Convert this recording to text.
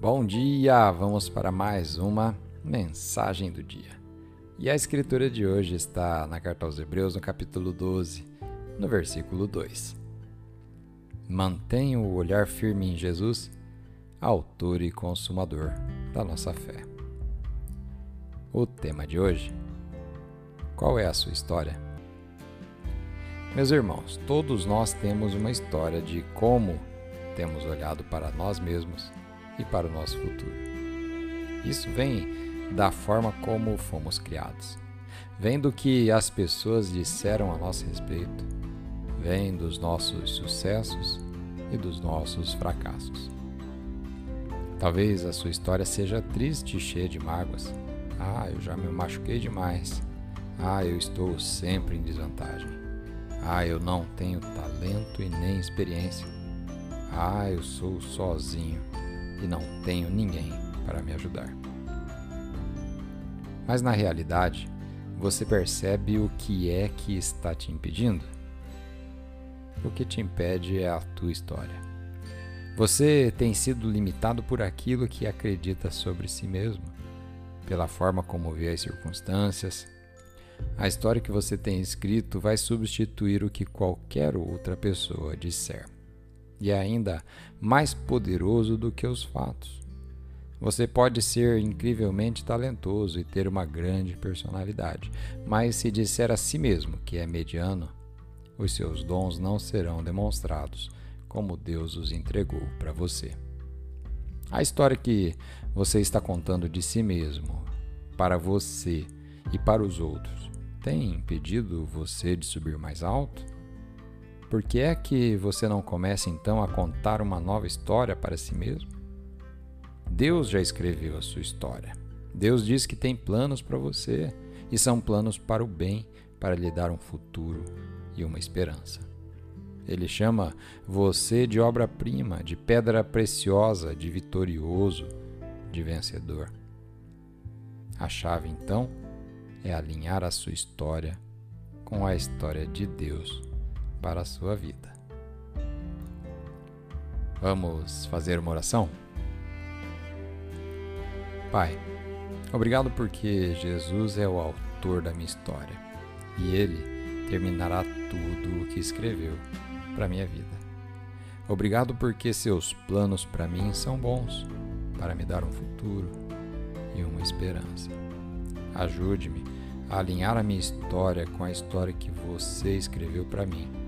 Bom dia! Vamos para mais uma mensagem do dia. E a escritura de hoje está na carta aos Hebreus, no capítulo 12, no versículo 2. Mantenha o olhar firme em Jesus, autor e consumador da nossa fé. O tema de hoje: Qual é a sua história? Meus irmãos, todos nós temos uma história de como temos olhado para nós mesmos e para o nosso futuro. Isso vem da forma como fomos criados. Vem do que as pessoas disseram a nosso respeito. Vem dos nossos sucessos e dos nossos fracassos. Talvez a sua história seja triste e cheia de mágoas. Ah, eu já me machuquei demais. Ah, eu estou sempre em desvantagem. Ah, eu não tenho talento e nem experiência. Ah, eu sou sozinho e não tenho ninguém para me ajudar. Mas na realidade, você percebe o que é que está te impedindo? O que te impede é a tua história. Você tem sido limitado por aquilo que acredita sobre si mesmo, pela forma como vê as circunstâncias. A história que você tem escrito vai substituir o que qualquer outra pessoa disser e é ainda mais poderoso do que os fatos. Você pode ser incrivelmente talentoso e ter uma grande personalidade, mas se disser a si mesmo que é mediano, os seus dons não serão demonstrados como Deus os entregou para você. A história que você está contando de si mesmo, para você e para os outros, tem impedido você de subir mais alto? Por que é que você não começa então a contar uma nova história para si mesmo? Deus já escreveu a sua história. Deus diz que tem planos para você e são planos para o bem, para lhe dar um futuro e uma esperança. Ele chama você de obra-prima, de pedra preciosa, de vitorioso, de vencedor. A chave então é alinhar a sua história com a história de Deus para a sua vida. Vamos fazer uma oração? Pai, obrigado porque Jesus é o autor da minha história e ele terminará tudo o que escreveu para minha vida. Obrigado porque seus planos para mim são bons, para me dar um futuro e uma esperança. Ajude-me a alinhar a minha história com a história que você escreveu para mim